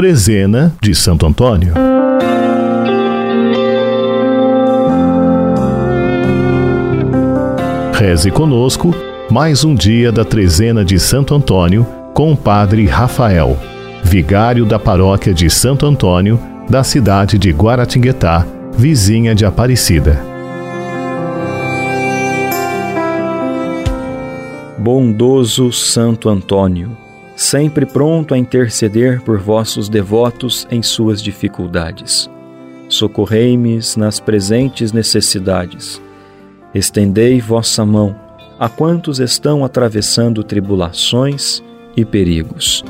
Trezena de Santo Antônio. Reze conosco mais um dia da Trezena de Santo Antônio com o Padre Rafael, vigário da paróquia de Santo Antônio, da cidade de Guaratinguetá, vizinha de Aparecida. Bondoso Santo Antônio, sempre pronto a interceder por vossos devotos em suas dificuldades. Socorrei-me nas presentes necessidades Estendei vossa mão a quantos estão atravessando tribulações e perigos.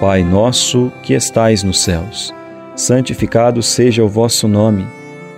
Pai nosso que estais nos céus, santificado seja o vosso nome.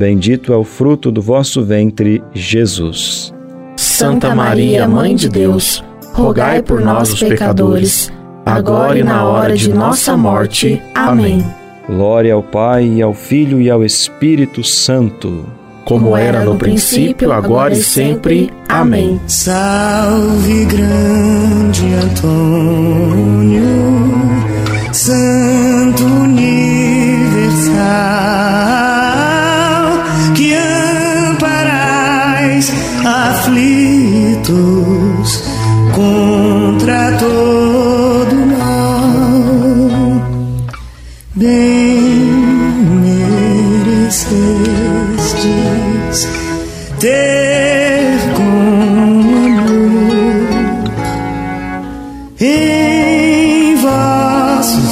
bendito é o fruto do vosso ventre, Jesus. Santa Maria, Mãe de Deus, rogai por nós, os pecadores, agora e na hora de nossa morte. Amém. Glória ao Pai, e ao Filho e ao Espírito Santo. Como era no princípio, agora e sempre. Amém. Salve, grande Antônio, aflitos contra todo mal. Bem merecestes ter como amor em vossos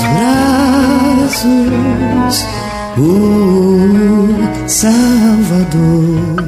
braços o Salvador.